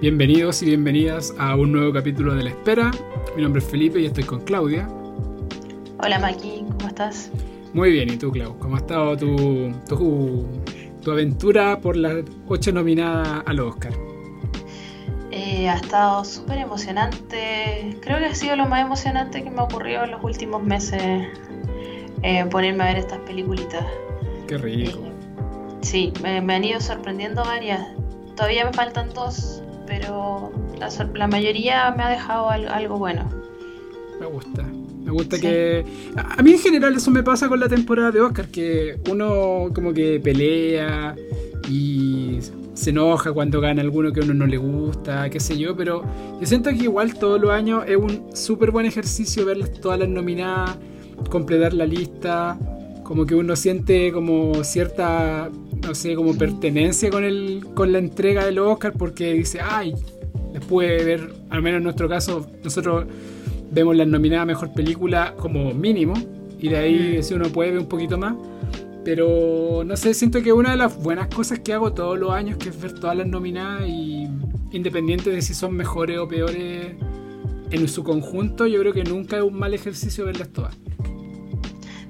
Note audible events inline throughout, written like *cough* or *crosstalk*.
Bienvenidos y bienvenidas a un nuevo capítulo de La Espera. Mi nombre es Felipe y estoy con Claudia. Hola Maki, ¿cómo estás? Muy bien, ¿y tú, Clau? ¿Cómo ha estado tu, tu, tu aventura por las ocho nominadas al Oscar? Eh, ha estado súper emocionante. Creo que ha sido lo más emocionante que me ha ocurrido en los últimos meses eh, ponerme a ver estas peliculitas. Qué rico. Eh, sí, me, me han ido sorprendiendo varias. Todavía me faltan dos, pero la, la mayoría me ha dejado al- algo bueno. Me gusta. Me gusta Sí. que... A a mí en general eso me pasa con la temporada de Oscar, que uno como que pelea y se enoja cuando gana alguno que a uno no le gusta, qué sé yo, pero yo siento que igual todos los años es un súper buen ejercicio ver todas las nominadas, completar la lista, como que uno siente como cierta, no sé, como pertenencia con, el, con la entrega del Oscar porque dice, ay, después de ver, al menos en nuestro caso, nosotros vemos las nominadas a mejor película como mínimo y de ahí si uno puede ver un poquito más. Pero no sé siento que una de las buenas cosas que hago todos los años que es ver todas las nominadas y independiente de si son mejores o peores en su conjunto yo creo que nunca es un mal ejercicio verlas todas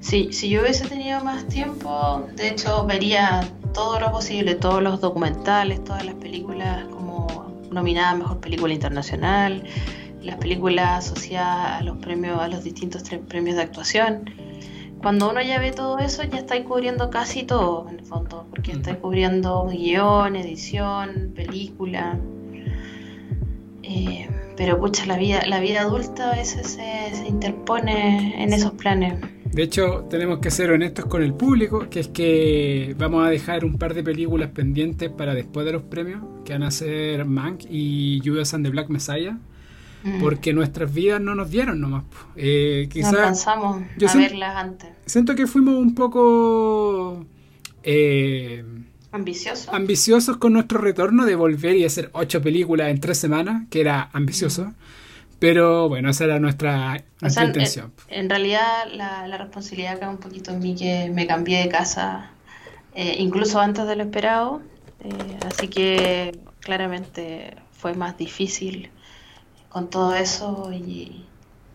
Sí, si yo hubiese tenido más tiempo, de hecho vería todo lo posible, todos los documentales, todas las películas como nominadas a Mejor Película Internacional, las películas asociadas a los premios, a los distintos premios de actuación. Cuando uno ya ve todo eso, ya está cubriendo casi todo, en el fondo, porque está cubriendo guion, edición, película. Eh, pero pucha, la vida, la vida adulta a veces se, se interpone en esos planes. De hecho tenemos que ser honestos con el público que es que vamos a dejar un par de películas pendientes para después de los premios que van a ser Mank y Judas and the Black Messiah Mm. porque nuestras vidas no nos dieron nomás eh, No quizás alcanzamos yo a verlas antes. Siento que fuimos un poco eh, Ambicioso. ambiciosos con nuestro retorno de volver y hacer ocho películas en tres semanas, que era ambicioso. Pero bueno, esa era nuestra, sea, intención. en realidad la, la responsabilidad cae un poquito en mí que me cambié de casa eh, incluso antes de lo esperado. eh, así que claramente fue más difícil con todo eso y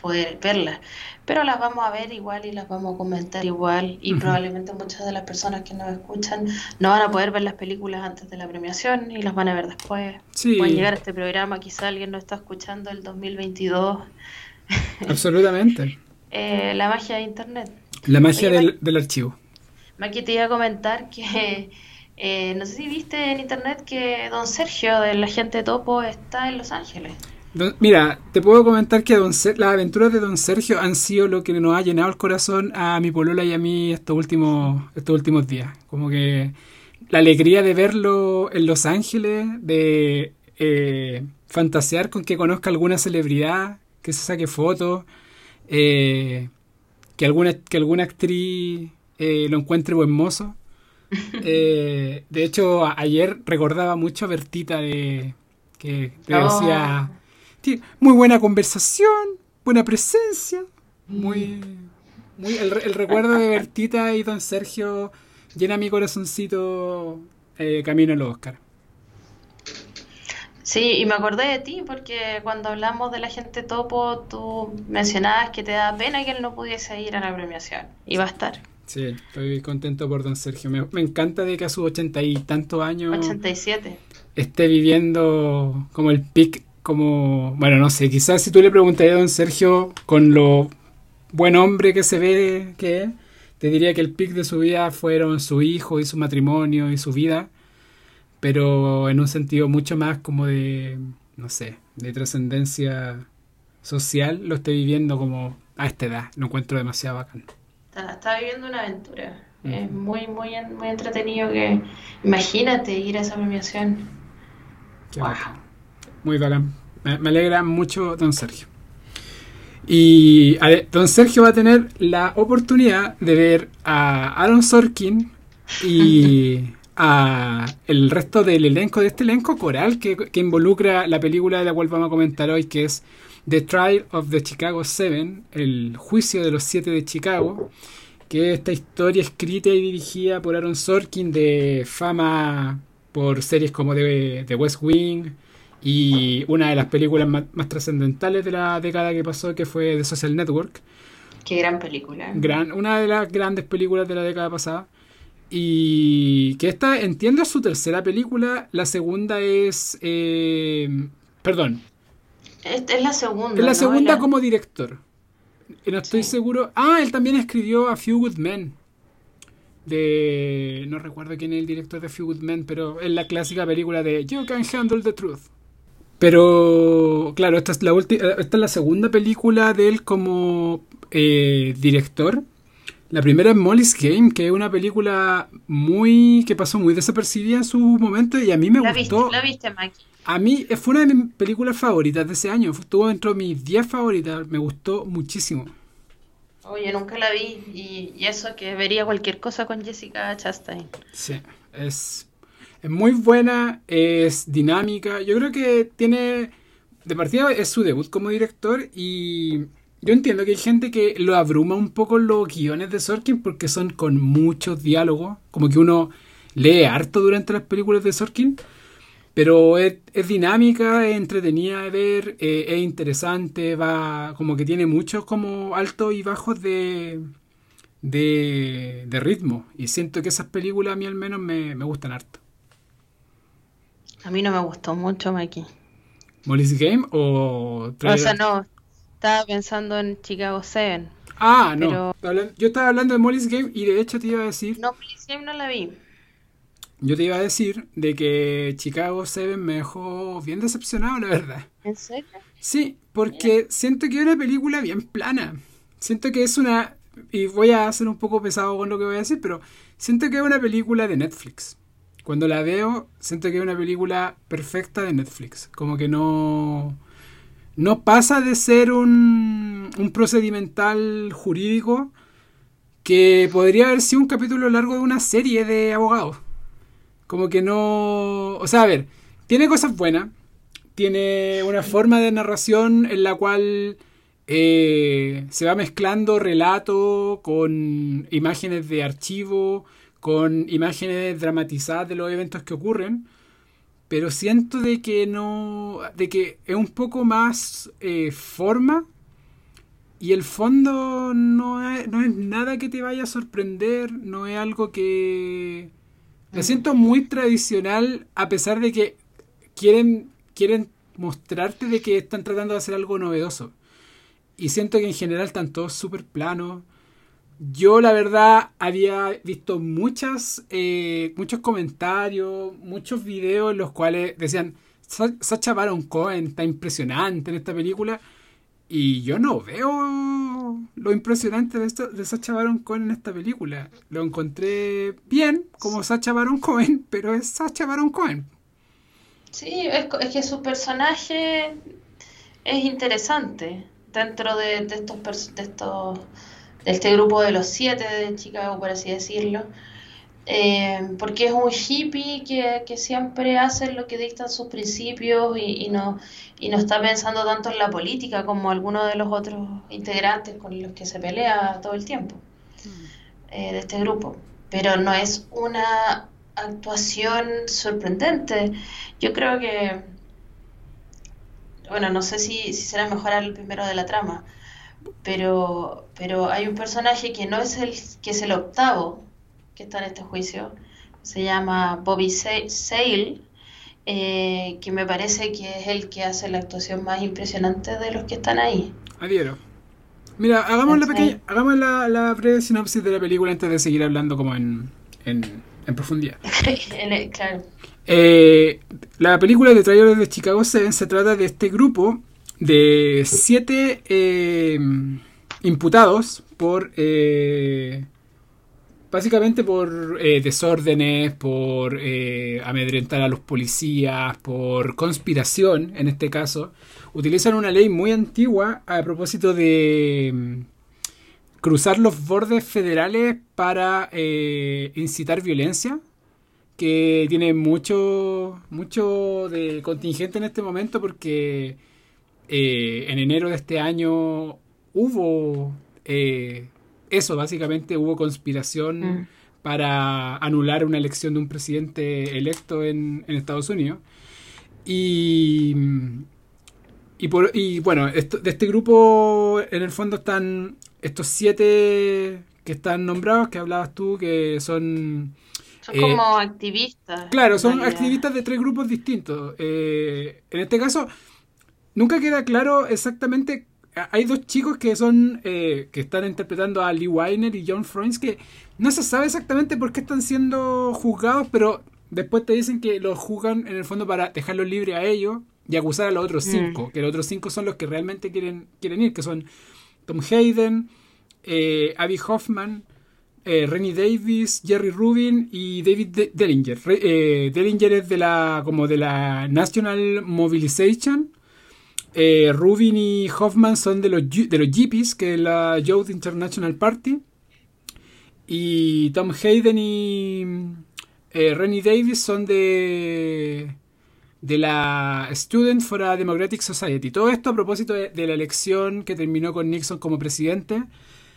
poder verlas. Pero las vamos a ver igual y las vamos a comentar igual y probablemente muchas de las personas que nos escuchan no van a poder ver las películas antes de la premiación y las van a ver después. Sí, Pueden llegar a este programa, quizá alguien nos está escuchando el 2022. *laughs* absolutamente. Eh, la magia de internet. La magia Oye, del, del archivo. Maki, te iba a comentar que eh, no sé si viste en internet que don Sergio de la gente Topo está en Los Ángeles. Don- mira, te puedo comentar que don Ser- las aventuras de Don Sergio han sido lo que nos ha llenado el corazón a mi polola y a mí estos últimos, estos últimos días. Como que la alegría de verlo en Los Ángeles, de eh, fantasear con que conozca alguna celebridad, que se saque fotos, eh, que, alguna, que alguna actriz eh, lo encuentre buen mozo. *laughs* De hecho, a- ayer recordaba mucho a Bertita de que te decía... Oh, Tiene muy buena conversación, buena presencia, muy, muy el, re- el recuerdo de Bertita y Don Sergio llena mi corazoncito eh, camino al Oscar. Sí, y me acordé de ti porque cuando hablamos de la gente Topo, tú mencionabas que te da pena que él no pudiese ir a la premiación. Y va a estar. Sí, estoy contento por Don Sergio. Me, me encanta de que a sus ochenta y tantos años 87. esté viviendo como el pic, como, bueno, no sé, quizás si tú le preguntarías a Don Sergio con lo buen hombre que se ve que es, te diría que el pic de su vida fueron su hijo y su matrimonio y su vida, pero en un sentido mucho más como de, no sé, de trascendencia social, lo estoy viviendo como a esta edad, lo encuentro demasiado bacán. Está, está viviendo una aventura. Es muy, muy, muy entretenido que... Imagínate ir a esa premiación. Qué Wow. bacán. Muy bacán. Me, me alegra mucho Don Sergio. Y a ver, Don Sergio va a tener la oportunidad de ver a Aaron Sorkin y *laughs* a el resto del elenco de este elenco coral que, que involucra la película de la cual vamos a comentar hoy, que es The Trial of the Chicago Seven, el juicio de los siete de Chicago, que es esta historia escrita y dirigida por Aaron Sorkin de fama por series como The, The West Wing y una de las películas más, trascendentales de la década que pasó, que fue The Social Network. Qué gran película. Gran, una de las grandes películas de la década pasada. Y que esta, entiendo, es su tercera película. La segunda es... Eh, perdón. Es, la segunda. Es la segunda como director. No estoy seguro. Ah, él también escribió A Few Good Men. De. No recuerdo quién es el director de A Few Good Men, pero es la clásica película de You Can Handle the Truth. Pero, claro, esta es la, esta es la segunda película de él como eh, director. La primera es Molly's Game, que es una película muy que pasó muy desapercibida en su momento y a mí me gustó. ¿La viste, Maki? A mí fue una de mis películas favoritas de ese año. Estuvo dentro de mis 10 favoritas. Me gustó muchísimo. Oye, nunca la vi. Y, y, eso que vería cualquier cosa con Jessica Chastain. Sí, es, es muy buena, es dinámica. Yo creo que tiene. De partida es su debut como director y yo entiendo que hay gente que lo abruma un poco los guiones de Sorkin porque son con muchos diálogos, como que uno lee harto durante las películas de Sorkin, pero es, dinámica, es entretenida de ver, eh, es interesante, va como que tiene muchos como altos y bajos de, de, ritmo. Y siento que esas películas a mí al menos me, gustan harto. A mí no me gustó mucho, Mikey. ¿Molly's Game o... O sea, no, estaba pensando en Chicago 7. Ah, no. Yo estaba hablando de Molly's Game y de hecho te iba a decir... No, Molly's Game no la vi. Yo te iba a decir de que Chicago 7 me dejó bien decepcionado, la verdad. ¿En serio? Sí, porque siento que es una película bien plana. Siento que es una... Y voy a ser un poco pesado con lo que voy a decir, pero siento que es una película de Netflix. Cuando la veo, siento que es una película perfecta de Netflix. Como que no... No pasa de ser un, un procedimental jurídico que podría haber sido un capítulo largo de una serie de abogados. Como que no... O sea, a ver, tiene cosas buenas. Tiene una forma de narración en la cual eh, se va mezclando relato con imágenes de archivo, con imágenes dramatizadas de los eventos que ocurren. Pero siento de que no. de que es un poco más eh, forma. Y el fondo no es, no es nada que te vaya a sorprender. No es algo que me siento muy tradicional a pesar de que quieren, quieren mostrarte de que están tratando de hacer algo novedoso. Y siento que en general están todos súper planos. Yo la verdad había visto muchas, eh, muchos comentarios, muchos videos en los cuales decían, Sacha Baron Cohen está impresionante en esta película. Y yo no veo lo impresionante de, esto, de Sacha Baron Cohen en esta película. Lo encontré bien, como Sacha Baron Cohen, *laughs* pero es Sacha Baron Cohen. Sí, es, que su personaje es interesante dentro de, estos, de estos de este grupo de los siete de Chicago, por así decirlo. Eh, porque es un hippie que, siempre hace lo que dictan sus principios y, no, y no está pensando tanto en la política como algunos de los otros integrantes con los que se pelea todo el tiempo eh, de este grupo. Pero no es una actuación sorprendente. Yo creo que, bueno, no sé si, si será mejorar el primero de la trama, pero, pero hay un personaje que no es el que es el octavo que está en este juicio, se llama Bobby Sale, eh, que me parece que es el que hace la actuación más impresionante de los que están ahí. Adhiero. Mira, hagamos la pequeña, hagamos la, la, breve sinopsis de la película antes de seguir hablando como en, en, profundidad. *laughs* claro. Eh, la película de Trailers de Chicago 7 se trata de este grupo de siete eh, imputados por Básicamente por eh, desórdenes, por eh, amedrentar a los policías, por conspiración, en este caso, utilizan una ley muy antigua a propósito de mm, cruzar los bordes federales para eh, incitar violencia, que tiene mucho, mucho de contingente en este momento porque en enero de este año hubo eso, básicamente hubo conspiración mm. para anular una elección de un presidente electo en, Estados Unidos. Y, y, por, y bueno, esto, de este grupo en el fondo están estos siete que están nombrados, que hablabas tú, que son... Son como activistas. Claro, son activistas de tres grupos distintos. en este caso, nunca queda claro exactamente hay dos chicos que son eh, que están interpretando a Lee Weiner y John Froines que no se sabe exactamente por qué están siendo juzgados, pero después te dicen que los juzgan en el fondo para dejarlos libres a ellos y acusar a los otros mm. cinco, que los otros cinco son los que realmente quieren, quieren ir, que son Tom Hayden, eh, Abby Hoffman, eh, Rennie Davis, Jerry Rubin y David Dellinger. Eh, Dellinger es de la como de la National Mobilization eh, Rubin y Hoffman son de los, de los Jeepies, que es la Youth International Party. Y Tom Hayden y eh, Rennie Davis son de, de la Student for a Democratic Society. Todo esto a propósito de, la elección que terminó con Nixon como presidente,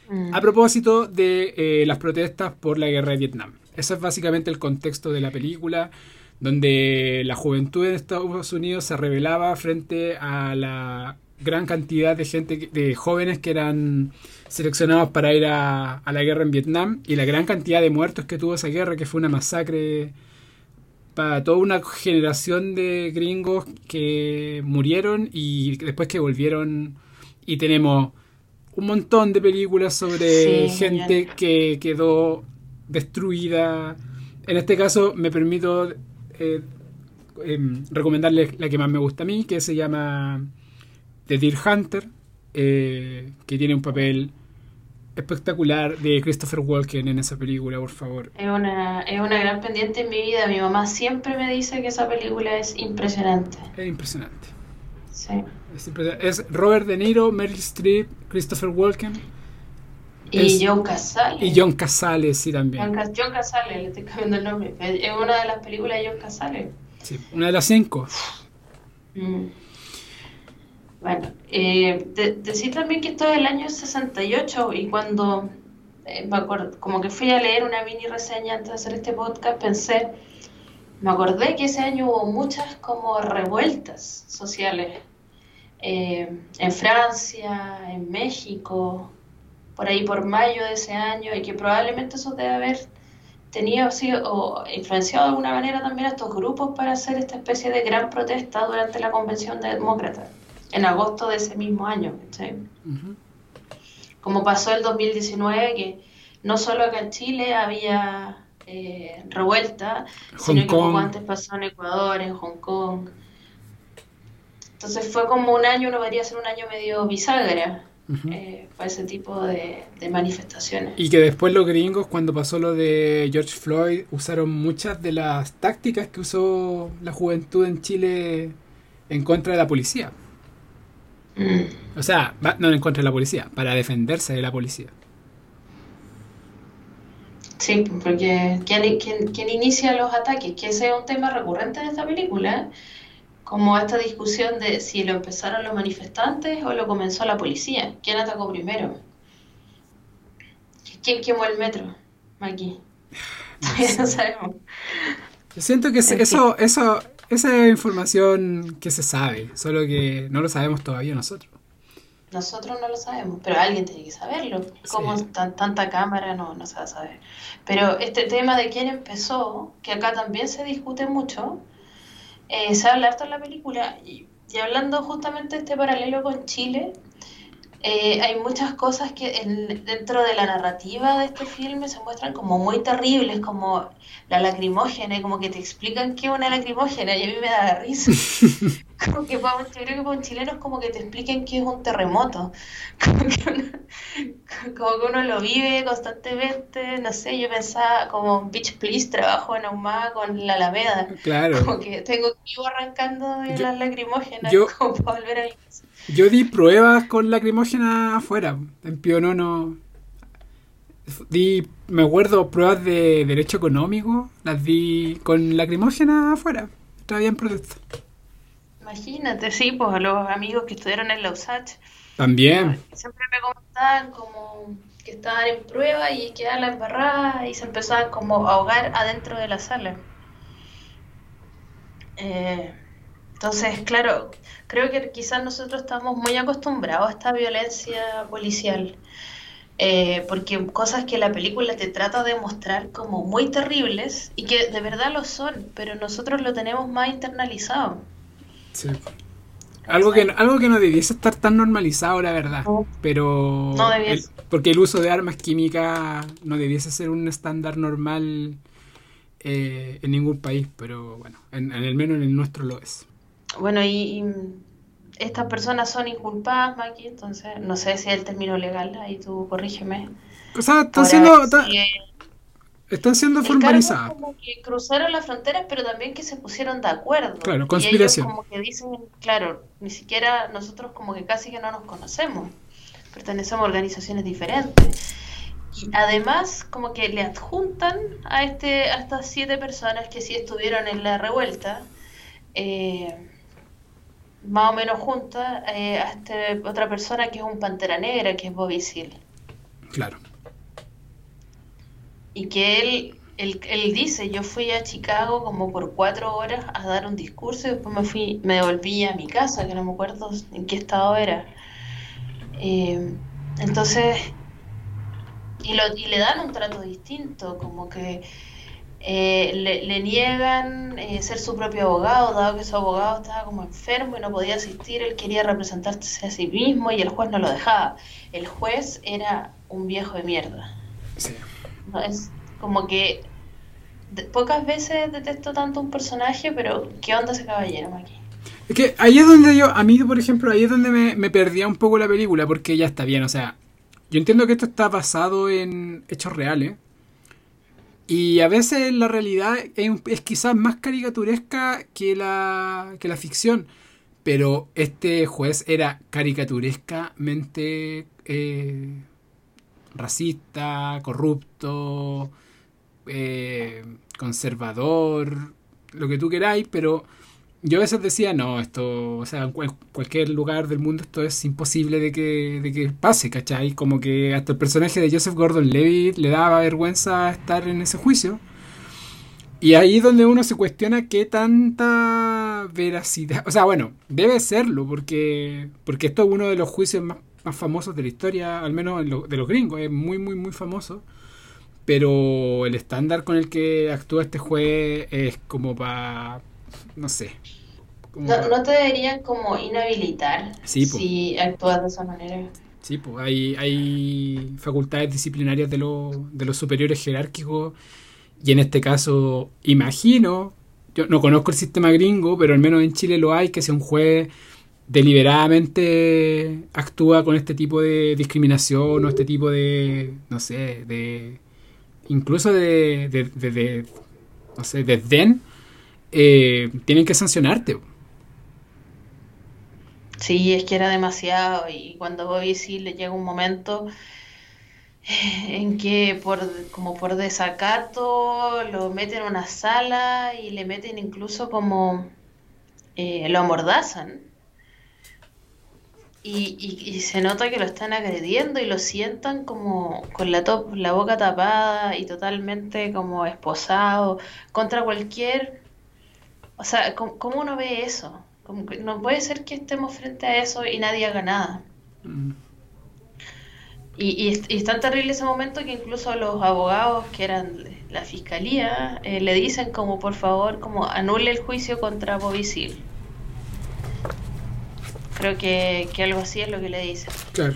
mm. a propósito de eh, las protestas por la guerra de Vietnam. Ese es básicamente el contexto de la película donde la juventud en Estados Unidos se rebelaba frente a la gran cantidad de gente, de jóvenes que eran seleccionados para ir a, la guerra en Vietnam y la gran cantidad de muertos que tuvo esa guerra, que fue una masacre para toda una generación de gringos que murieron y después que volvieron y tenemos un montón de películas sobre gente que quedó destruida. En este caso me permito eh, em, recomendarles la que más me gusta a mí, que se llama The Deer Hunter, eh, que tiene un papel espectacular de Christopher Walken en esa película, por favor. Es una, es una gran pendiente en mi vida. Mi mamá siempre me dice que esa película es impresionante. Es impresionante. Sí. Es, Robert De Niro, Meryl Streep, Christopher Walken. Y John Casale. Y John Casale, sí, también. John, Casale, le estoy cambiando el nombre. Es una de las películas de John Casale. Sí, una de las cinco. Mm. Bueno, eh, decir también que esto es el año 68 y cuando eh, me acuerdo, como que fui a leer una mini reseña antes de hacer este podcast, pensé, me acordé que ese año hubo muchas como revueltas sociales eh, en Francia, en México, por ahí por mayo de ese año y que probablemente eso debe haber tenido sido, o influenciado de alguna manera también a estos grupos para hacer esta especie de gran protesta durante la convención de demócratas en agosto de ese mismo año. Como pasó el 2019, que no solo acá en Chile había eh, revuelta, sino que como antes pasó en Ecuador, en Hong Kong. Entonces fue como un año, uno podría ser un año medio bisagra eh, para ese tipo de, manifestaciones. Y que después los gringos, cuando pasó lo de George Floyd, usaron muchas de las tácticas que usó la juventud en Chile en contra de la policía. Mm. O sea, no en contra de la policía, para defenderse de la policía. Sí, porque ¿quién, quién inicia los ataques? Que ese es un tema recurrente de esta película como esta discusión de si lo empezaron los manifestantes o lo comenzó la policía. ¿Quién atacó primero? ¿Quién quemó el metro? Aquí. no *laughs* sabemos. Yo siento que eso, eso, esa información que se sabe, solo que no lo sabemos todavía nosotros. Nosotros no lo sabemos, pero alguien tiene que saberlo. Como tanta cámara no, no se va a saber. Pero este tema de quién empezó, que acá también se discute mucho, eh, se habla harto en la película y, hablando justamente de este paralelo con Chile, eh, hay muchas cosas que dentro de la narrativa de este filme se muestran como muy terribles, como la lacrimógena, como que te explican qué es una lacrimógena y a mí me da risa. *laughs* como que para un, yo creo que para un chileno es como que te expliquen qué es un terremoto. *laughs* Como que, uno, lo vive constantemente, no sé, yo pensaba como Beach Please, trabajo en Ahumada con la Alameda. Claro. Como que tengo que ir arrancando de las lacrimógenas *laughs* como para volver a Yo di pruebas con lacrimógenas afuera, en Pionono. Di, me acuerdo, pruebas de derecho económico, las di con lacrimógenas afuera. Estaba bien protesta. Imagínate, sí, pues los amigos que estudiaron en la USACH. También. Siempre me comentaban como que estaban en prueba y quedaban la embarrada y se empezaban como a ahogar adentro de la sala. Eh, Entonces, claro, creo que quizás nosotros estamos muy acostumbrados a esta violencia policial. Eh, porque cosas que la película te trata de mostrar como muy terribles y que de verdad lo son, pero nosotros lo tenemos más internalizado. Sí. Algo que, algo que no debiese estar tan normalizado, la verdad. Pero. No porque el uso de armas químicas no debiese ser un estándar normal eh, en ningún país, pero bueno, en, el menos en el nuestro lo es. Bueno, y, estas personas son inculpadas, Maki, entonces no sé si es el término legal, ahí tú corrígeme. O sea, están siendo, están siendo formalizadas. Como que cruzaron las fronteras, pero también que se pusieron de acuerdo. Claro, conspiración. como que dicen, claro, ni siquiera nosotros como que casi que no nos conocemos, pertenecemos a organizaciones diferentes. Y además, como que le adjuntan a, este, a estas siete personas que sí estuvieron en la revuelta, eh, más o menos junta eh, a este, otra persona que es un pantera negra, que es Bobby. Claro. Y que él, él, él, dice, yo fui a Chicago como por cuatro horas a dar un discurso y después me fui, me devolví a mi casa, que no me acuerdo en qué estado era. Eh, entonces, y, lo, y le dan un trato distinto, como que eh, le, niegan eh, ser su propio abogado, dado que su abogado estaba como enfermo y no podía asistir, él quería representarse a sí mismo y el juez no lo dejaba. El juez era un viejo de mierda. Es como que pocas veces detesto tanto un personaje, pero ¿qué onda ese caballero aquí? Es que ahí es donde yo, a mí por ejemplo, ahí es donde me, me perdía un poco la película, porque ya está bien, o sea, yo entiendo que esto está basado en hechos reales, y a veces la realidad es, quizás más caricaturesca que la, que la ficción. Pero este juez era caricaturescamente eh, racista, corrupto, eh, conservador, lo que tú queráis, pero yo a veces decía, no, esto, o sea, en cualquier lugar del mundo esto es imposible de que, de que pase, ¿cachai? Como que hasta el personaje de Joseph Gordon-Levitt le daba vergüenza estar en ese juicio. Y ahí es donde uno se cuestiona qué tanta veracidad, o sea, bueno, debe serlo, porque, porque esto es uno de los juicios más, famosos de la historia, al menos de los gringos, es muy, muy, muy famoso. Pero el estándar con el que actúa este juez es como para no sé. No, te deberían como inhabilitar si actúas de esa manera. Sí, pues hay, hay facultades disciplinarias de, de los superiores jerárquicos y en este caso imagino, yo no conozco el sistema gringo, pero al menos en Chile lo hay, que si un juez deliberadamente actúa con este tipo de discriminación o este tipo de, no sé, de incluso de, de, de, de no sé, desdén eh, tienen que sancionarte. Sí, es que era demasiado y cuando voy sí le llega un momento *sighs* en que por como por desacato lo meten en una sala y le meten incluso como eh, lo amordazan y, y, se nota que lo están agrediendo y lo sientan como con la, top, la boca tapada y totalmente como esposado contra cualquier o sea, ¿cómo, uno ve eso? no puede ser que estemos frente a eso y nadie haga nada. Mm. Y, es tan terrible ese momento que incluso los abogados que eran la fiscalía eh, le dicen como por favor como anule el juicio contra Bobby Creo que, algo así es lo que le dicen. Claro.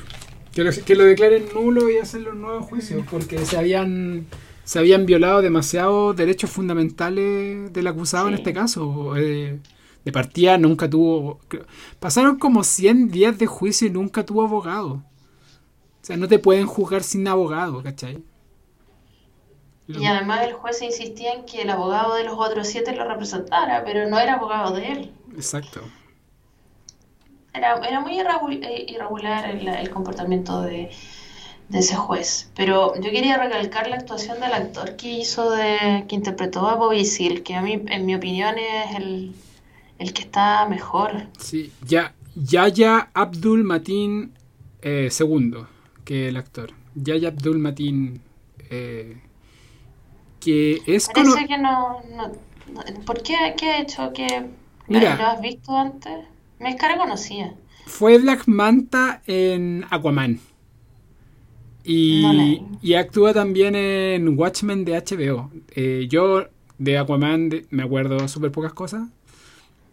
Que lo, que lo declaren nulo y hacerlo un nuevo juicio porque se habían se habían violado demasiados derechos fundamentales del acusado en este caso. Eh, de partida nunca tuvo... Pasaron como 100 días de juicio y nunca tuvo abogado. O sea, no te pueden juzgar sin abogado, ¿cachai? Y además el juez insistía en que el abogado de los otros siete lo representara, pero no era abogado de él. Exacto. Era, era muy eh, irregular el comportamiento de, de ese juez. Pero yo quería recalcar la actuación del actor que hizo de, que interpretó a Bobby que a mí, en mi opinión, es el, el que está mejor. Sí, ya, Yaya Abdul Matin eh, segundo, que el actor. Yaya Abdul Matin, eh, que es... Parece que no, no, ¿Por qué, qué ha hecho? ¿Qué, Mira, ¿Lo has visto antes? Me cara conocía. Fue Black Manta en Aquaman. Y, y actúa también en Watchmen de HBO. Eh, yo de Aquaman me acuerdo súper pocas cosas.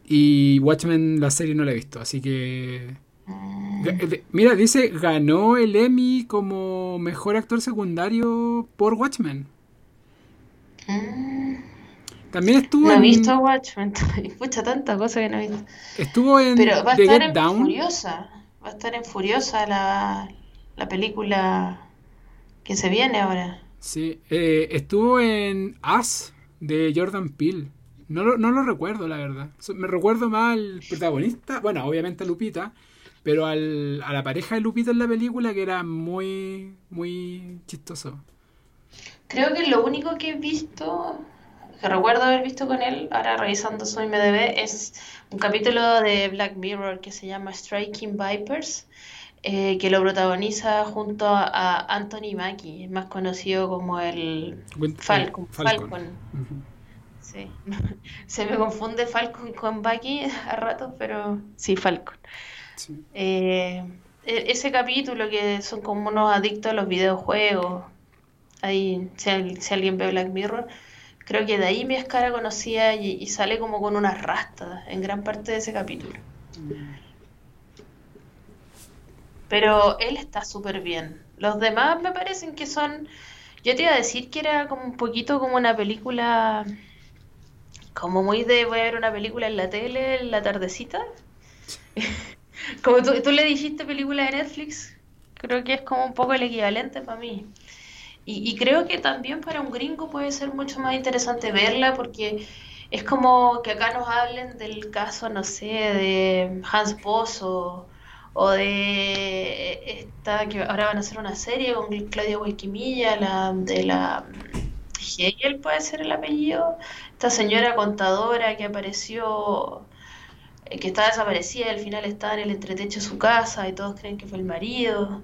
Y Watchmen, la serie, no la he visto. Así que. Mm. Mira, dice, ganó el Emmy como mejor actor secundario por Watchmen. Mm. También estuvo no he visto Watchmen. *laughs* Escucha tanta cosa que no he visto. Estuvo en Pero va a estar en Furiosa. Va a estar en Furiosa la, la película que se viene ahora. Sí, eh, estuvo en Us de Jordan Peele. No lo, no lo recuerdo, la verdad. Me recuerdo más al protagonista, bueno, obviamente a Lupita, pero al, a la pareja de Lupita en la película que era muy, muy chistoso. Creo que lo único que he visto, que recuerdo haber visto con él, ahora revisando su IMDb, es un capítulo de Black Mirror que se llama Striking Vipers, eh, que lo protagoniza junto a Anthony Mackie, más conocido como el Falcon. Falcon. Sí. *laughs* Se me confunde Falcon con Bucky *laughs* a ratos, pero sí, Falcon. Eh, e-, ese capítulo que son como unos adictos a los videojuegos, ahí, si, alguien ve Black Mirror, creo que de ahí mi escara conocía y, sale como con unas rastas en gran parte de ese capítulo. Pero él está súper bien. Los demás me parecen que son... Yo te iba a decir que era como un poquito como una película como muy de voy a ver una película en la tele en la tardecita. *laughs* como tú, le dijiste película de Netflix, creo que es como un poco el equivalente para mí. Y, creo que también para un gringo puede ser mucho más interesante verla porque es como que acá nos hablen del caso, no sé, de Hans Boss o, de esta que ahora van a hacer una serie con Claudia Huequimilla, la de la Hegel puede ser el apellido, esta señora contadora que apareció, eh, que está desaparecida y al final está en el entretecho de su casa y todos creen que fue el marido,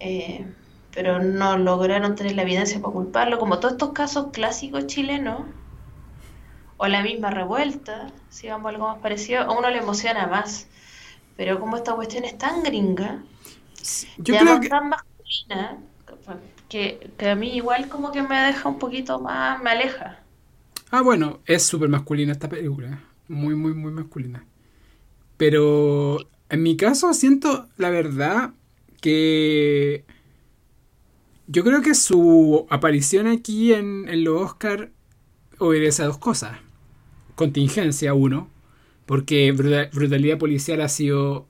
eh, pero no lograron tener la evidencia para culparlo, como todos estos casos clásicos chilenos, o la misma revuelta, si vamos a algo más parecido, a uno le emociona más. Pero como esta cuestión es tan gringa, yo creo tan masculina, que, a mí igual como que me deja un poquito más, me aleja. Ah, bueno, es súper masculina esta película. Muy, muy, muy masculina. Pero en mi caso siento, la verdad, que yo creo que su aparición aquí en, en los Oscar obedece a dos cosas. Contingencia, uno, porque brutalidad policial ha sido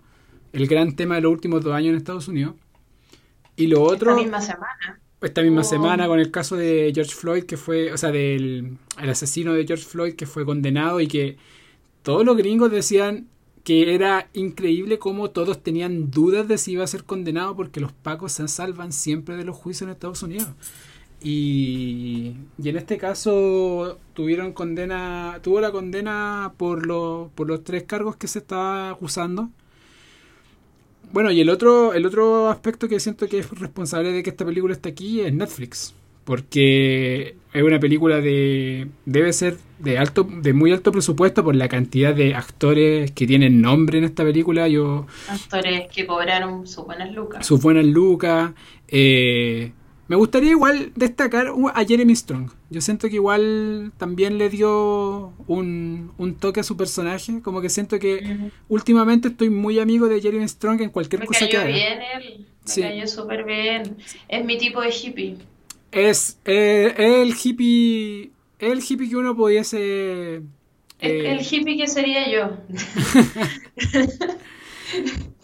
el gran tema de los últimos dos años en Estados Unidos. Y lo otro... Esta misma semana esta misma oh. semana con el caso de George Floyd, que fue, o sea, del el asesino de George Floyd que fue condenado y que todos los gringos decían que era increíble cómo todos tenían dudas de si iba a ser condenado porque los pacos se salvan siempre de los juicios en Estados Unidos. Y, y en este caso tuvieron condena, tuvo la condena por, lo, por los tres cargos que se estaba acusando bueno, y el otro, el otro aspecto que siento que es responsable de que esta película esté aquí es Netflix. Porque es una película de. debe ser de alto, de muy alto presupuesto por la cantidad de actores que tienen nombre en esta película. Yo. Actores que cobraron sus buenas lucas. Sus buenas lucas. Eh, me gustaría igual destacar a Jeremy Strong. Yo siento que igual también le dio un, toque a su personaje. Como que siento que últimamente estoy muy amigo de Jeremy Strong en cualquier cosa que haga. bien él. Me cayó súper bien. Es mi tipo de hippie. Es eh, el hippie. El hippie que uno pudiese. el eh, hippie que sería yo. *laughs* *laughs*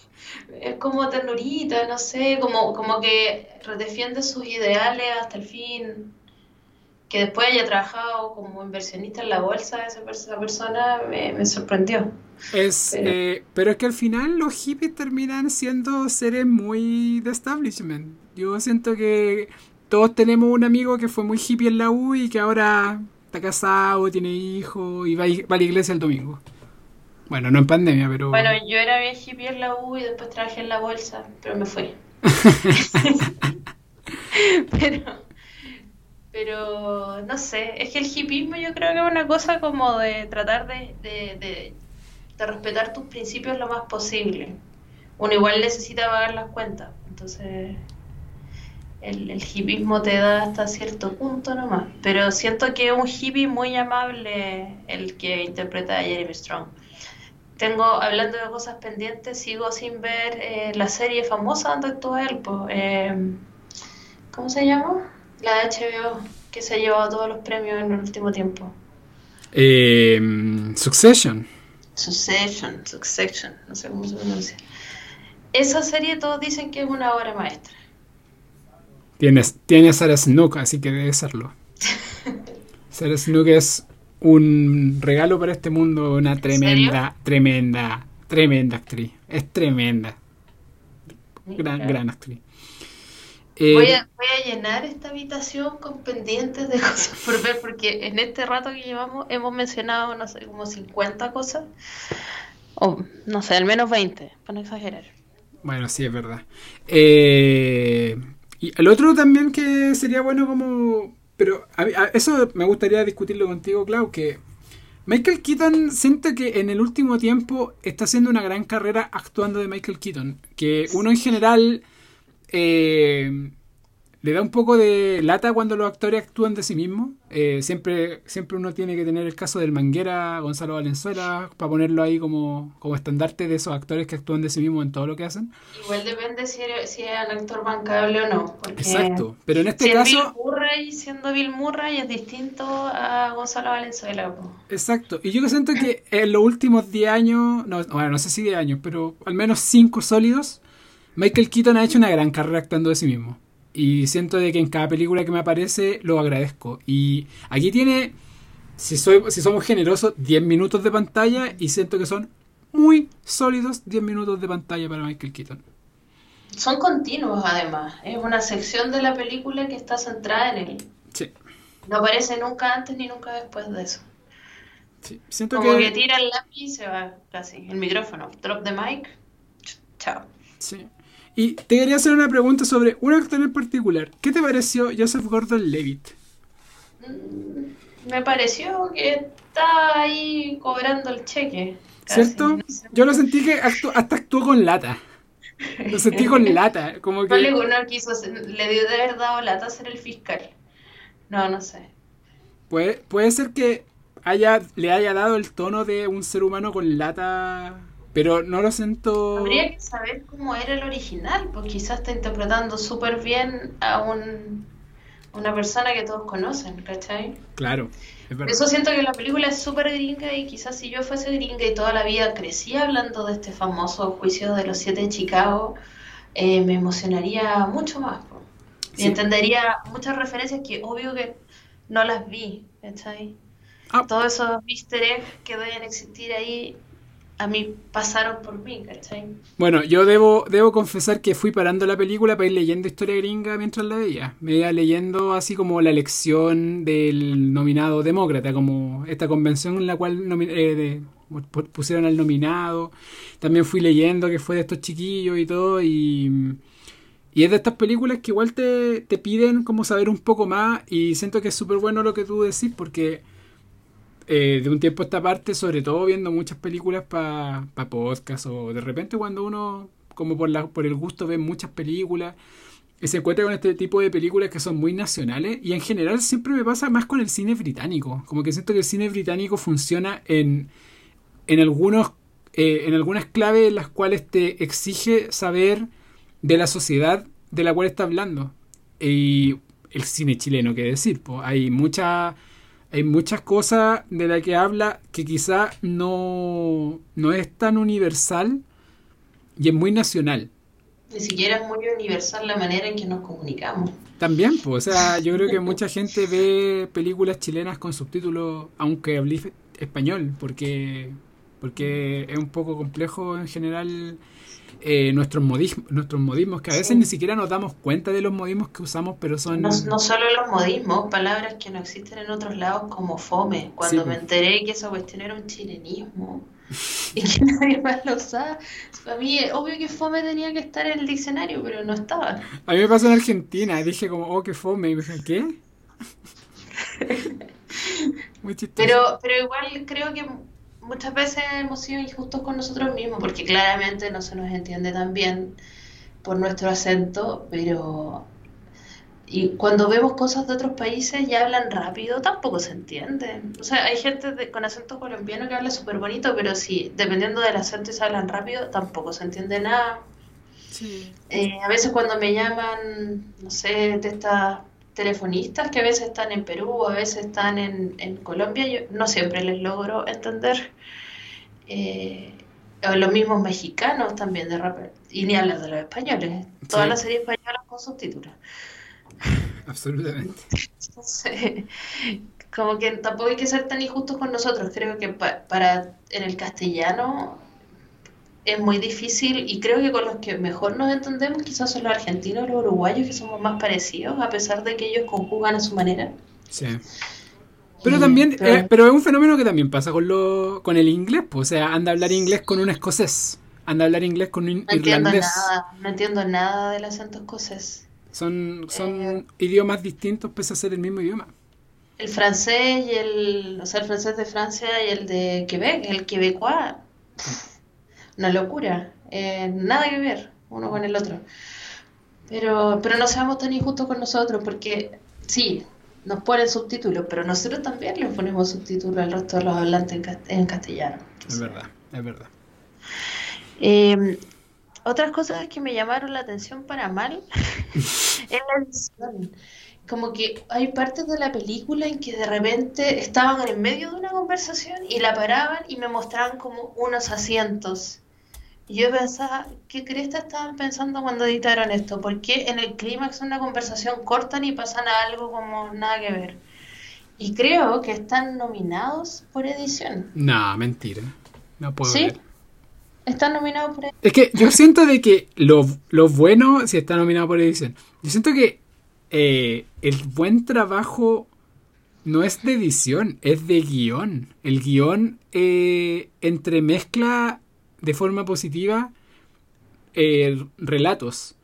es como ternurita, no sé, como, como que defiende sus ideales hasta el fin. Que después haya trabajado como inversionista en la bolsa, esa, esa persona me, sorprendió. Es, pero... Eh, pero... es que al final los hippies terminan siendo seres muy de establishment. Yo siento que todos tenemos un amigo que fue muy hippie en la U y que ahora está casado, tiene hijos y va, va a la iglesia el domingo. Bueno, no en pandemia, pero... Bueno, yo era bien hippie en la U y después trabajé en la bolsa, pero me fui. *laughs* *laughs* pero, Pero no sé, es que el hipismo yo creo que es una cosa como de tratar de, de, de, de respetar tus principios lo más posible. Uno igual necesita pagar las cuentas, entonces el, el hipismo te da hasta cierto punto nomás. Pero siento que es un hippie muy amable el que interpreta a Jeremy Strong. Tengo, hablando de cosas pendientes, sigo sin ver eh, la serie famosa donde actúa él, pues, eh, ¿cómo se llama? La de HBO, que se ha llevado todos los premios en el último tiempo. Eh, Succession. Succession, Succession, no sé cómo se pronuncia. Esa serie todos dicen que es una obra maestra. Tienes, tiene a Sarah Snook, así que debe serlo. *laughs* Sarah Snook es un regalo para este mundo, una tremenda, tremenda, tremenda actriz. Es tremenda. Gran, gran actriz. Eh, Voy a, voy a llenar esta habitación con pendientes de *laughs* cosas por ver, porque en este rato que llevamos hemos mencionado, no sé, como 50 cosas. O, no sé, al menos 20, para no exagerar. Bueno, sí, es verdad. Eh, y el otro también que sería bueno como... Pero a- eso me gustaría discutirlo contigo, Clau, que Michael Keaton siento que en el último tiempo está haciendo una gran carrera actuando de Michael Keaton. Que uno en general eh, le da un poco de lata cuando los actores actúan de sí mismos. Eh, siempre, siempre uno tiene que tener el caso del Manguera, Gonzalo Valenzuela, para ponerlo ahí como, como estandarte de esos actores que actúan de sí mismos en todo lo que hacen. Igual depende si, eres- si es un actor bancable o no. Porque Exacto. Pero en este si es Bill caso, Murray, siendo Bill Murray, es distinto a Gonzalo Valenzuela. exacto. Y yo que siento que en los últimos 10 años, no, bueno, no sé si 10 años, pero al menos 5 sólidos, Michael Keaton ha hecho una gran carrera actuando de sí mismo. Y siento de que en cada película que me aparece lo agradezco. Y aquí tiene, si, soy, si somos generosos, 10 minutos de pantalla y siento que son muy sólidos 10 minutos de pantalla para Michael Keaton. Son continuos, además. Es una sección de la película que está centrada en él. Sí, No aparece nunca antes ni nunca después de eso. sí. Siento Como que que... tira el lápiz y se va casi. El micrófono. Drop the mic. ch- Chao. Sí. Y te quería hacer una pregunta sobre un actor en particular. ¿Qué te pareció Joseph Gordon-Levitt? Mm, Me pareció que estaba ahí cobrando el cheque. casi, ¿Cierto? no sé. Yo lo sentí que actu- hasta actuó con lata. Lo sentí con *laughs* lata. Como No le, que... no quiso ser- le dio de haber dado lata a ser el fiscal. No, no sé. Puede, puede ser que haya, le haya dado el tono de un ser humano con lata, pero no lo siento... Habría que saber cómo era el original, pues quizás está interpretando súper bien a un, una persona que todos conocen, ¿cachai? Claro, es Por verdad. eso siento que la película es súper gringa y quizás si yo fuese gringa y toda la vida crecí hablando de este famoso juicio de los siete de Chicago, eh, me emocionaría mucho más. po. Y Sí. entendería muchas referencias que obvio que no las vi, ¿cachai? Ah. Todos esos easter eggs que deben existir ahí, a mí pasaron por mí, ¿cachai? Bueno, yo debo, debo confesar que fui parando la película para ir leyendo historia gringa mientras la veía. Me iba leyendo así como la elección del nominado demócrata, como esta convención en la cual eh, pusieron al nominado. También fui leyendo que fue de estos chiquillos y todo. Y, y es de estas películas que igual te, te piden como saber un poco más. Y siento que es súper bueno lo que tú decís porque eh, de un tiempo a esta parte, sobre todo viendo muchas películas para pa podcast o de repente cuando uno, como por, la, por el gusto, ve muchas películas y se encuentra con este tipo de películas que son muy nacionales y en general siempre me pasa más con el cine británico, como que siento que el cine británico funciona en, en algunos eh, en algunas claves en las cuales te exige saber de la sociedad de la cual está hablando. Y el cine chileno, qué decir, pues hay mucha hay muchas cosas de las que habla que quizá no, no es tan universal y es muy nacional. Ni siquiera es muy universal la manera en que nos comunicamos. También, pues, o sea, yo creo que mucha gente ve películas chilenas con subtítulos, aunque hable español, porque, porque es un poco complejo en general eh, nuestros, modismos, nuestros modismos, que a veces Sí. ni siquiera nos damos cuenta de los modismos que usamos, pero son... No, no solo los modismos, palabras que no existen en otros lados como fome. Cuando Sí, me enteré que esa cuestión era un chilenismo y que *laughs* nadie más lo usaba, para mí es obvio que fome tenía que estar en el diccionario, pero no estaba. A mí me pasó en Argentina, dije como, oh, qué fome, y me dije, ¿qué? *laughs* Muy chistoso. Pero, pero igual creo que muchas veces hemos sido injustos con nosotros mismos, porque claramente no se nos entiende tan bien por nuestro acento, pero y cuando vemos cosas de otros países y hablan rápido, tampoco se entiende. O sea, hay gente de- con acento colombiano que habla súper bonito, pero si dependiendo del acento y se hablan rápido, tampoco se entiende nada. Sí. Eh, a veces cuando me llaman, no sé, de estas telefonistas que a veces están en Perú, a veces están en, en Colombia, yo no siempre les logro entender. Eh, o los mismos mexicanos también de rapper. Y ni hablar de los españoles. Todas Sí. las series españolas con subtítulos. *laughs* Absolutamente. Entonces, como que tampoco hay que ser tan injustos con nosotros. Creo que pa- para en el castellano es muy difícil y creo que con los que mejor nos entendemos quizás son los argentinos los uruguayos que somos más parecidos a pesar de que ellos conjugan a su manera. Sí. Pero también, pero- eh, pero es un fenómeno que también pasa con lo, con el inglés, pues, o sea, anda a hablar inglés con un escocés, anda a hablar inglés con un No entiendo nada, no entiendo nada del acento escocés. Son, son Eh. idiomas distintos pese a ser el mismo idioma. El francés y el, o sea, el francés de Francia y el de Quebec, el quebecois, una locura, eh, nada que ver uno con el otro. Pero, pero no seamos tan injustos con nosotros, porque sí, nos ponen subtítulos, pero nosotros también les ponemos subtítulos al resto de los hablantes en, cas- en castellano. Es verdad, es verdad. Eh, otras cosas que me llamaron la atención para mal *laughs* es la edición. Como que hay partes de la película en que de repente estaban en medio de una conversación y la paraban y me mostraban como unos asientos. Y yo pensaba, ¿qué cresta estaban pensando cuando editaron esto? ¿Por qué en el clímax de una conversación cortan y pasan a algo como nada que ver? Y creo que están nominados por edición. No, mentira. No puedo ¿Sí? ver. Están nominados por edición. Es que yo siento de que lo, lo bueno, si está nominado por edición, yo siento que eh, el buen trabajo no es de edición, es de guion. El guion eh, entremezcla de forma positiva eh, relatos,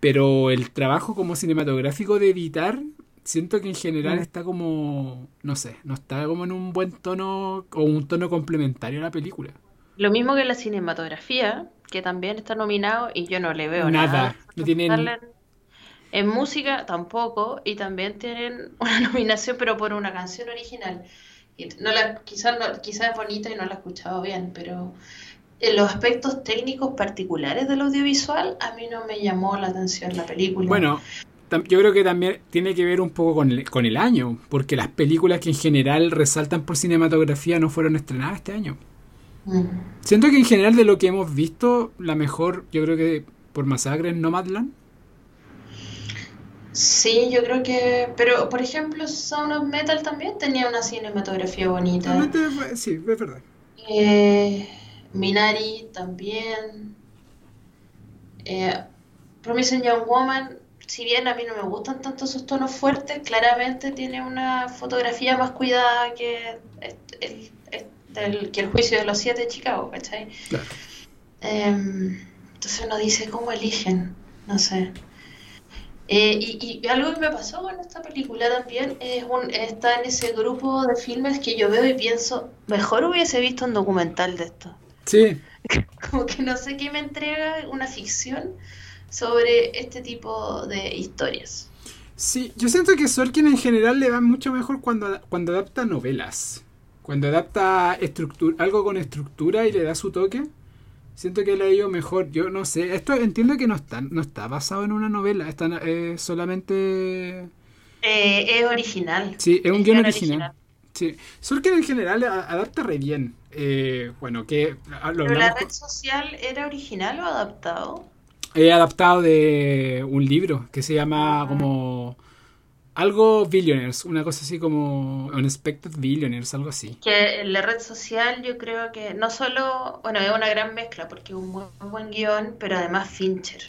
pero el trabajo como cinematográfico de editar, siento que en general Mm. está como, no sé, no está como en un buen tono o un tono complementario a la película. Lo mismo que la cinematografía, que también está nominado y yo no le veo Nada, nada. no tienen- En música tampoco, y también tienen *laughs* una nominación, pero por una canción original. No la, quizás no, quizás es bonita y no la he escuchado bien, pero en los aspectos técnicos particulares del audiovisual, a mí no me llamó la atención la película. Bueno, yo creo que también tiene que ver un poco con el, con el año, porque las películas que en general resaltan por cinematografía no fueron estrenadas este año. Mm. Siento que en general de lo que hemos visto, la mejor, yo creo que por masacre es Nomadland. Sí, yo creo que. Pero, por ejemplo, Sound of Metal también tenía una cinematografía bonita. Sí, es verdad. Eh, Minari también. Eh, Promising Young Woman, si bien a mí no me gustan tanto sus tonos fuertes, claramente tiene una fotografía más cuidada que el, el- el- que el juicio de los siete de Chicago, ¿cachai? Claro. Em, entonces uno dice, ¿cómo eligen? No sé. Eh, y, y algo que me pasó con esta película también es un, está en ese grupo de filmes que yo veo y pienso, mejor hubiese visto un documental de esto. Sí, *laughs* Como que no sé qué me entrega una ficción sobre este tipo de historias. sí, yo siento que Sorkin en general le va mucho mejor cuando, cuando adapta novelas. Cuando adapta estructura, algo con estructura y le da su toque. Siento que le ha ido mejor. Yo no sé. Esto entiendo que no está, no está basado en una novela. Está eh, solamente. Eh, es original. Sí, es un guion guion original. original. Sí. Sorkin en general adapta re bien. Eh, bueno, que ah, lo ¿Pero la red social era original o adaptado? He adaptado de un libro que se llama Ah. como. Algo Billionaires. Una cosa así como. Unexpected Billionaires, algo así. Que en la red social yo creo que no solo, bueno, es una gran mezcla porque es un muy buen guion, pero además Fincher,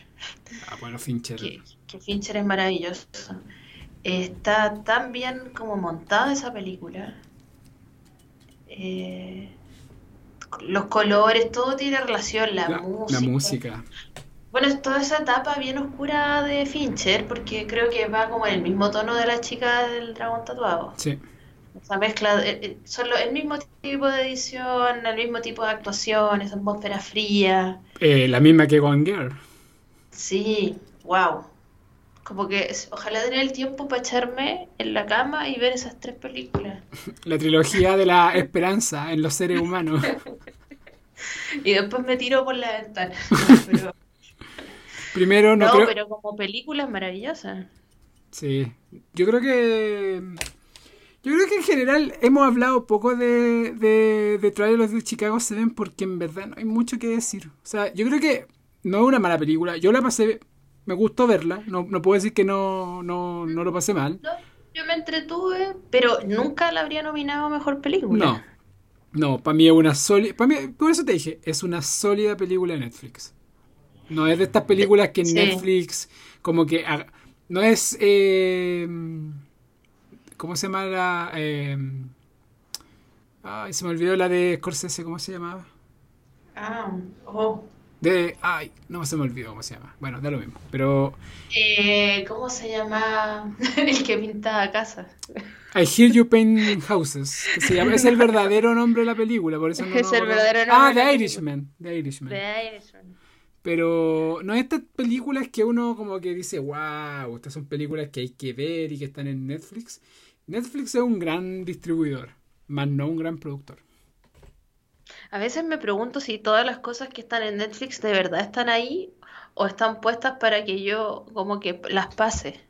Ah, bueno, Fincher. que, que Fincher es maravilloso. Está tan bien como montada esa película. Eh, los colores, todo tiene relación, la La, música. la música. Bueno, es toda esa etapa bien oscura de Fincher, porque creo que va como en el mismo tono de la chica del dragón tatuado. Sí. Esa mezcla, eh, eh, son el mismo tipo de edición, el mismo tipo de actuación, esa atmósfera fría. Eh, la misma que Gone Girl. Sí, wow. Como que ojalá tener el tiempo para echarme en la cama y ver esas tres películas. *laughs* La trilogía de la esperanza en los seres humanos. *laughs* Y después me tiro por la ventana. Pero, *laughs* Primero, no no, creo. pero como películas maravillosas. Sí. Yo creo que. Yo creo que en general hemos hablado poco de, de, de Trailers de Chicago 7 porque en verdad no hay mucho que decir. O sea, yo creo que no es una mala película. Yo la pasé. Me gustó verla. No, no puedo decir que no, no, no lo pasé mal. No, yo me entretuve, pero nunca la habría nominado a mejor película. No. No, para mí es una sólida. Para mí, por eso te dije, es una sólida película de Netflix. No es de estas películas que en Sí. Netflix, como que. haga- No es. eh, ¿Cómo se llama la.? eh, ay, se me olvidó la de Scorsese, ¿cómo se llamaba? Ah, oh. De. Ay, no se me olvidó cómo se llama. Bueno, da lo mismo. Pero. Eh, ¿cómo se llama *laughs* el que pinta casas? I Hear You Paint Houses. que se llama, es el verdadero nombre de la película, por eso no *laughs* Es me el verdadero Ah, nombre de The Irishman. The Irishman. The Irishman. Pero no estas películas que uno como que dice, wow, estas son películas que hay que ver y que están en Netflix. Netflix es un gran distribuidor, más no un gran productor. A veces me pregunto si todas las cosas que están en Netflix de verdad están ahí o están puestas para que yo como que las pase.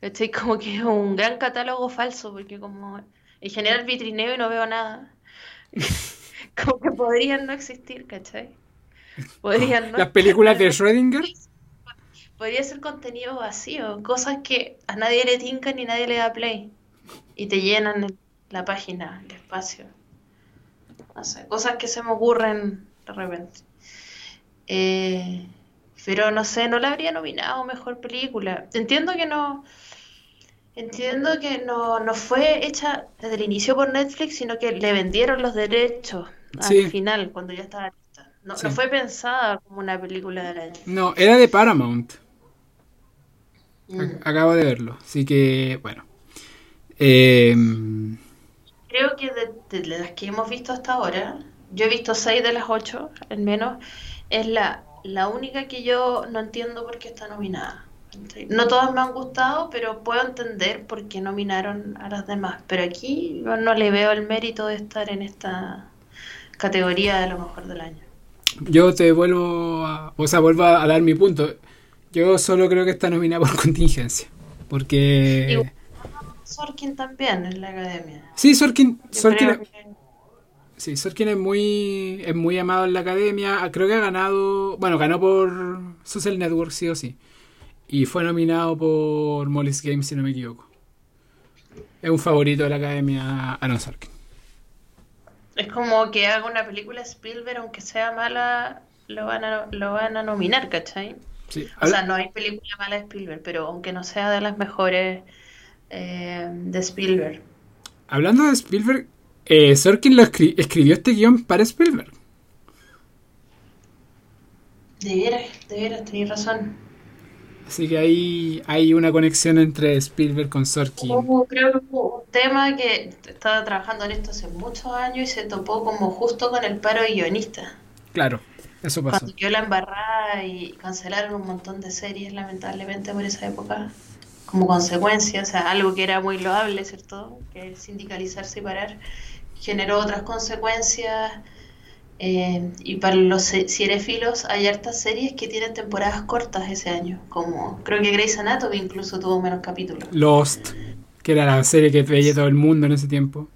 Estoy *laughs* como que es un gran catálogo falso porque como en general vitrineo y no veo nada. *laughs* Como que podrían no existir, ¿cachai? Podrían *laughs* no Las películas de Schrödinger, Podría ser contenido vacío, cosas que a nadie le tincan ni nadie le da play. Y te llenan el- la página, el espacio. No sé, cosas que se me ocurren de repente. Eh, pero no sé, no la habría nominado mejor película. Entiendo que no. Entiendo que no, no fue hecha desde el inicio por Netflix, sino que le vendieron los derechos al final, cuando ya estaba lista. No, no fue pensada como una película del año. no, era de Paramount. Mm. Ac- Acabo de verlo, así que bueno. Eh, Creo que de, de las que hemos visto hasta ahora, yo he visto seis de las ocho, al menos, es la, la única que yo no entiendo por qué está nominada. No todas me han gustado, pero puedo entender por qué nominaron a las demás. Pero aquí yo no le veo el mérito de estar en esta categoría de lo mejor del año. yo te vuelvo a, o sea, vuelvo a dar mi punto. Yo solo creo que está nominada por *laughs* contingencia, porque. Sorkin también en la academia. sí, Sorkin, Sorkin, que- Sí, Sorkin es muy, es muy amado en la academia. Ah, Creo que ha ganado. Bueno, ganó por Social Network, sí o sí. Y fue nominado por Molly's Game, si no me equivoco. Es un favorito de la academia, Aaron Sorkin. Es como que haga una película Spielberg, aunque sea mala, lo van a, lo van a nominar, ¿cachai? Sí. O sea, no hay película mala de Spielberg, pero aunque no sea de las mejores eh, de Spielberg. Hablando de Spielberg, eh, Sorkin lo escri- escribió este guion para Spielberg. De veras, de veras, tenéis razón. Así que ahí hay una conexión entre Spielberg con Sorkin. Hubo, creo que hubo un tema que estaba trabajando en esto hace muchos años y se topó como justo con el paro de guionistas. Claro, eso pasó. Cuando quedó la embarrada y cancelaron un montón de series, lamentablemente, por esa época, como consecuencia, o sea, algo que era muy loable, ¿cierto? Que sindicalizarse y parar, generó otras consecuencias. eh, y para los cinéfilos hay hartas series que tienen temporadas cortas ese año, como creo que Grey's Anatomy incluso tuvo menos capítulos. Lost, que era la serie que veía todo el mundo en ese tiempo.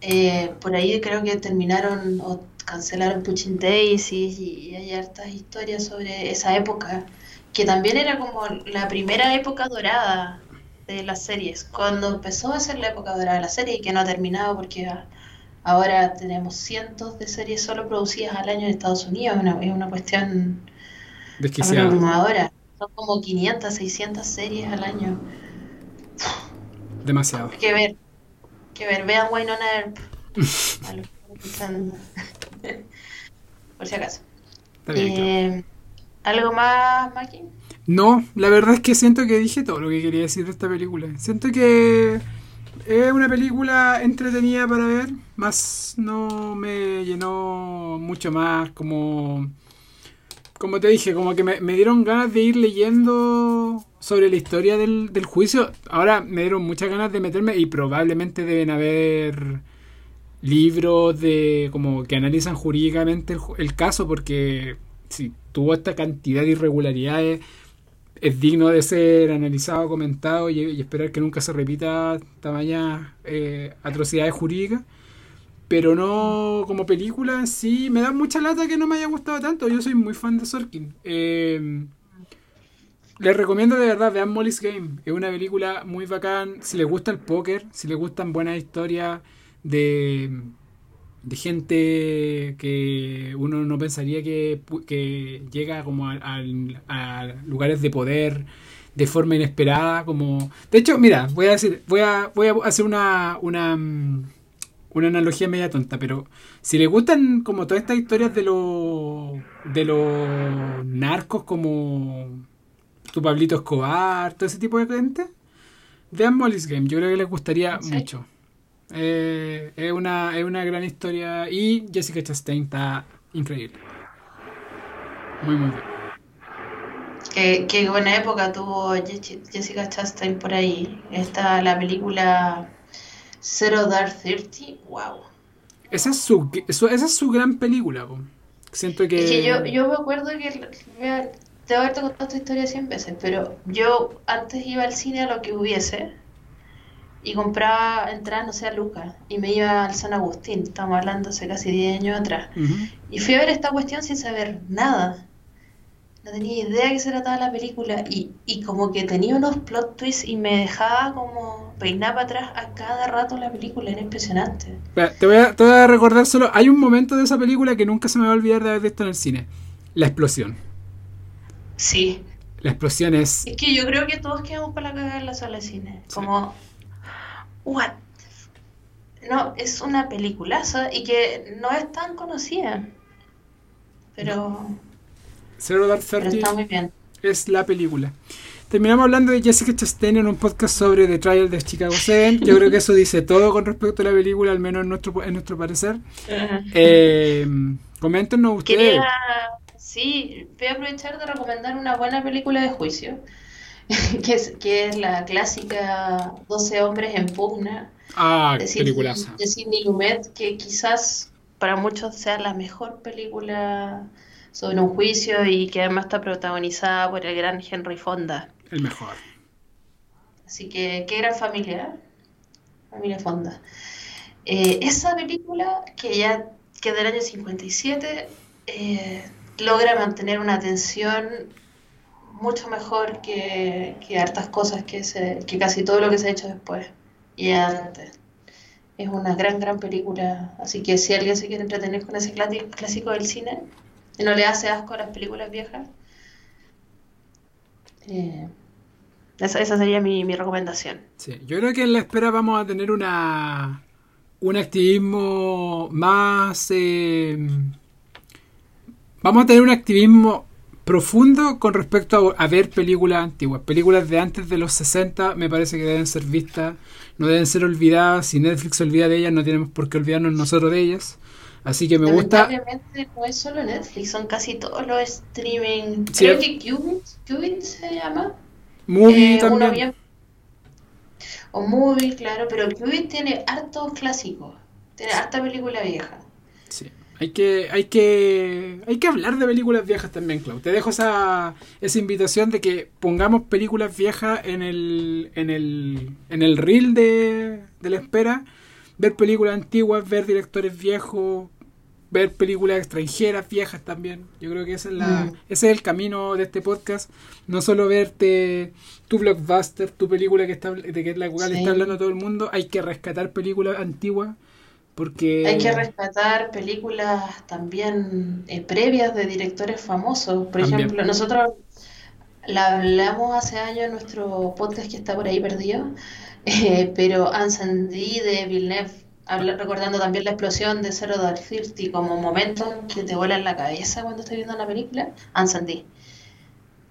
Eh, por ahí creo que terminaron o cancelaron Pushing Daisies y, y hay hartas historias sobre esa época, que también era como la primera época dorada de las series, cuando empezó a ser la época dorada de la serie y que no ha terminado porque ahora tenemos cientos de series solo producidas al año en Estados Unidos, es una, es una cuestión Desquiciada. abrumadora. Son como 500, 600 series al año. Demasiado. Hay que ver, que ver, vean Wynonna Earp. *laughs* A los que están. Por si acaso. Está bien. Eh, ¿Algo más, Maki? No, la verdad es que siento que dije todo lo que quería decir de esta película. Siento que es una película entretenida para ver, más no me llenó mucho más como... Como te dije, como que me, me dieron ganas de ir leyendo sobre la historia del, del juicio. Ahora me dieron muchas ganas de meterme y probablemente deben haber libros de como que analizan jurídicamente el, el caso porque si tuvo esta cantidad de irregularidades es digno de ser analizado, comentado y, esperar que nunca se repita tamaña eh, atrocidades jurídicas. Pero no como película sí, me da mucha lata que no me haya gustado tanto. Yo soy muy fan de Sorkin. Eh, les recomiendo de verdad, vean Molly's Game. Es una película muy bacán. Si les gusta el póker, si les gustan buenas historias de, de gente que uno no pensaría que, que llega como a, a- a lugares de poder de forma inesperada. Como... De hecho, mira, voy a decir, voy a, voy a hacer una, una, mm, una analogía media tonta, pero si les gustan como todas estas historias de los de los narcos como tu Pablito Escobar, todo ese tipo de gente, vean Molly's Game, yo creo que les gustaría ¿Sí? mucho. Eh, es, una, es una gran historia y Jessica Chastain está increíble. Muy, muy bien. Qué, qué buena época tuvo Jess- Jessica Chastain por ahí. Está la película Zero Dark Thirty. Wow. Esa es su, esa es su gran película. po. Siento que... Es que yo, yo me acuerdo que, vea, te voy a haberte contado esta historia 100 veces, pero yo antes iba al cine a lo que hubiese y compraba entradas, no sé, a Lucas y me iba al San Agustín, estamos hablando hace casi 10 años atrás. Y fui a ver esta cuestión sin saber nada. No tenía idea de qué se trataba la película y, y como que tenía unos plot twists y me dejaba como peinar para atrás a cada rato la película, era impresionante. Te voy, a, te voy a recordar solo, hay un momento de esa película que nunca se me va a olvidar de haber visto en el cine. La explosión. Sí, La explosión es... es que yo creo que todos quedamos para la cagada en la sala de cine. Sí. Como, what? No, es una peliculaza y que no es tan conocida. Pero, Zero Dark Thirty está muy bien. es la película. Terminamos hablando de Jessica Chastain en un podcast sobre The Trial de Chicago 7. Yo creo que eso dice todo con respecto a la película, al menos en nuestro, en nuestro parecer. Eh, coméntenos ustedes. Quería, sí, voy a aprovechar de recomendar una buena película de juicio, *laughs* que es, que es la clásica 12 hombres en pugna Ah, de Sidney, peliculaza. de Sidney Lumet, que quizás para muchos sea la mejor película sobre un juicio y que además está protagonizada por el gran Henry Fonda. El mejor. Así que, qué gran familia. Familia Fonda. Eh, esa película, que ya que es del año 57, eh, logra mantener una tensión mucho mejor que, que hartas cosas que, se, que casi todo lo que se ha hecho después y antes. Es una gran, gran película. Así que si alguien se quiere entretener con ese clásico, del cine y no le hace asco a las películas viejas, eh, esa, esa sería mi, mi recomendación. Sí, yo creo que en la espera vamos a tener una un activismo más eh, vamos a tener un activismo profundo con respecto a, a ver películas antiguas. Películas de antes de los 60 me parece que deben ser vistas, no deben ser olvidadas. Si Netflix se olvida de ellas, no tenemos por qué olvidarnos nosotros de ellas. Así que me gusta. Lamentablemente no es solo Netflix, son casi todos los streaming. Sí. Creo que Qubit, Qubit se llama. Movie Eh, también. bien- O Movie, claro, pero Qubit tiene hartos clásicos. Tiene harta película vieja. Hay que, hay que, hay que hablar de películas viejas también, Clau. Te dejo esa, esa invitación de que pongamos películas viejas en el, en el, en el reel de, de la espera. Ver películas antiguas, ver directores viejos, ver películas extranjeras viejas también. Yo creo que esa es la, Mm. ese es el camino de este podcast. No solo verte tu blockbuster, tu película que está, de que la cual Sí. está hablando todo el mundo. Hay que rescatar películas antiguas. Porque Hay que rescatar películas también eh, previas de directores famosos. Por También. ejemplo, nosotros la hablamos hace años en nuestro podcast que está por ahí perdido, *laughs* eh, pero Ansandy de Villeneuve, habla- recordando también la explosión de Zero Dark Thirty como momentos que te vuelan la cabeza cuando estás viendo una película, Ansandy.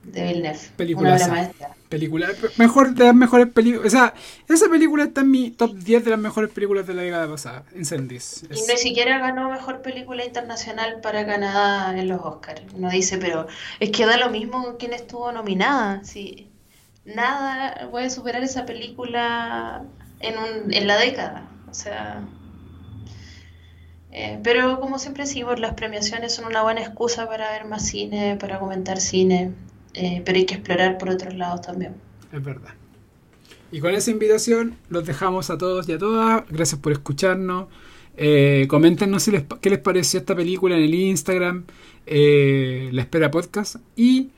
de Villeneuve. Película. Una obra maestra. Película. Mejor de las mejores películas. O sea, esa película está en mi top 10 de las mejores películas de la década pasada. Incendies. Y ni siquiera ganó mejor película internacional para Canadá en los Oscars. Uno dice, pero es que da lo mismo quién estuvo nominada. Sí. Nada puede superar esa película en, un, en la década. O sea. Eh, pero como siempre decimos, las premiaciones son una buena excusa para ver más cine, para comentar cine, eh, pero hay que explorar por otros lados también. Es verdad. Y con esa invitación los dejamos a todos y a todas. Gracias por escucharnos. Eh, coméntenos si les, qué les pareció esta película en el Instagram, eh, La Espera Podcast. Y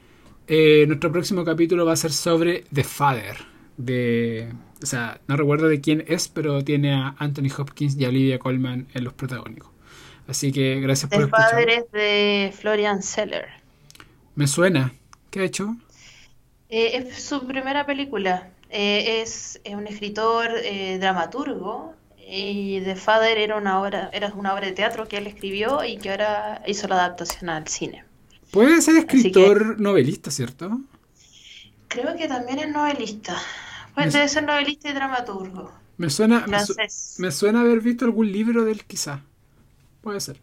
eh, nuestro próximo capítulo va a ser sobre The Father. De, o sea, no recuerdo de quién es, pero tiene a Anthony Hopkins y a Olivia Colman en los protagónicos. Así que gracias por The escuchar. Father es de Florian Seller. Me suena. ¿Qué ha hecho? Eh, es su primera película. Eh, es, es un escritor eh, dramaturgo y The Father era una obra, era una obra de teatro que él escribió y que ahora hizo la adaptación al cine. Puede ser que escritor novelista, ¿cierto? creo que también es novelista. Pues debe ser novelista y dramaturgo. Me suena, me, su- me suena haber visto algún libro de él, quizá. Puede ser.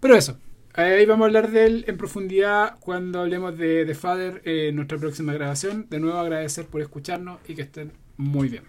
Pero eso. Ahí vamos a hablar de él en profundidad cuando hablemos de The Father en nuestra próxima grabación. De nuevo agradecer por escucharnos y que estén muy bien.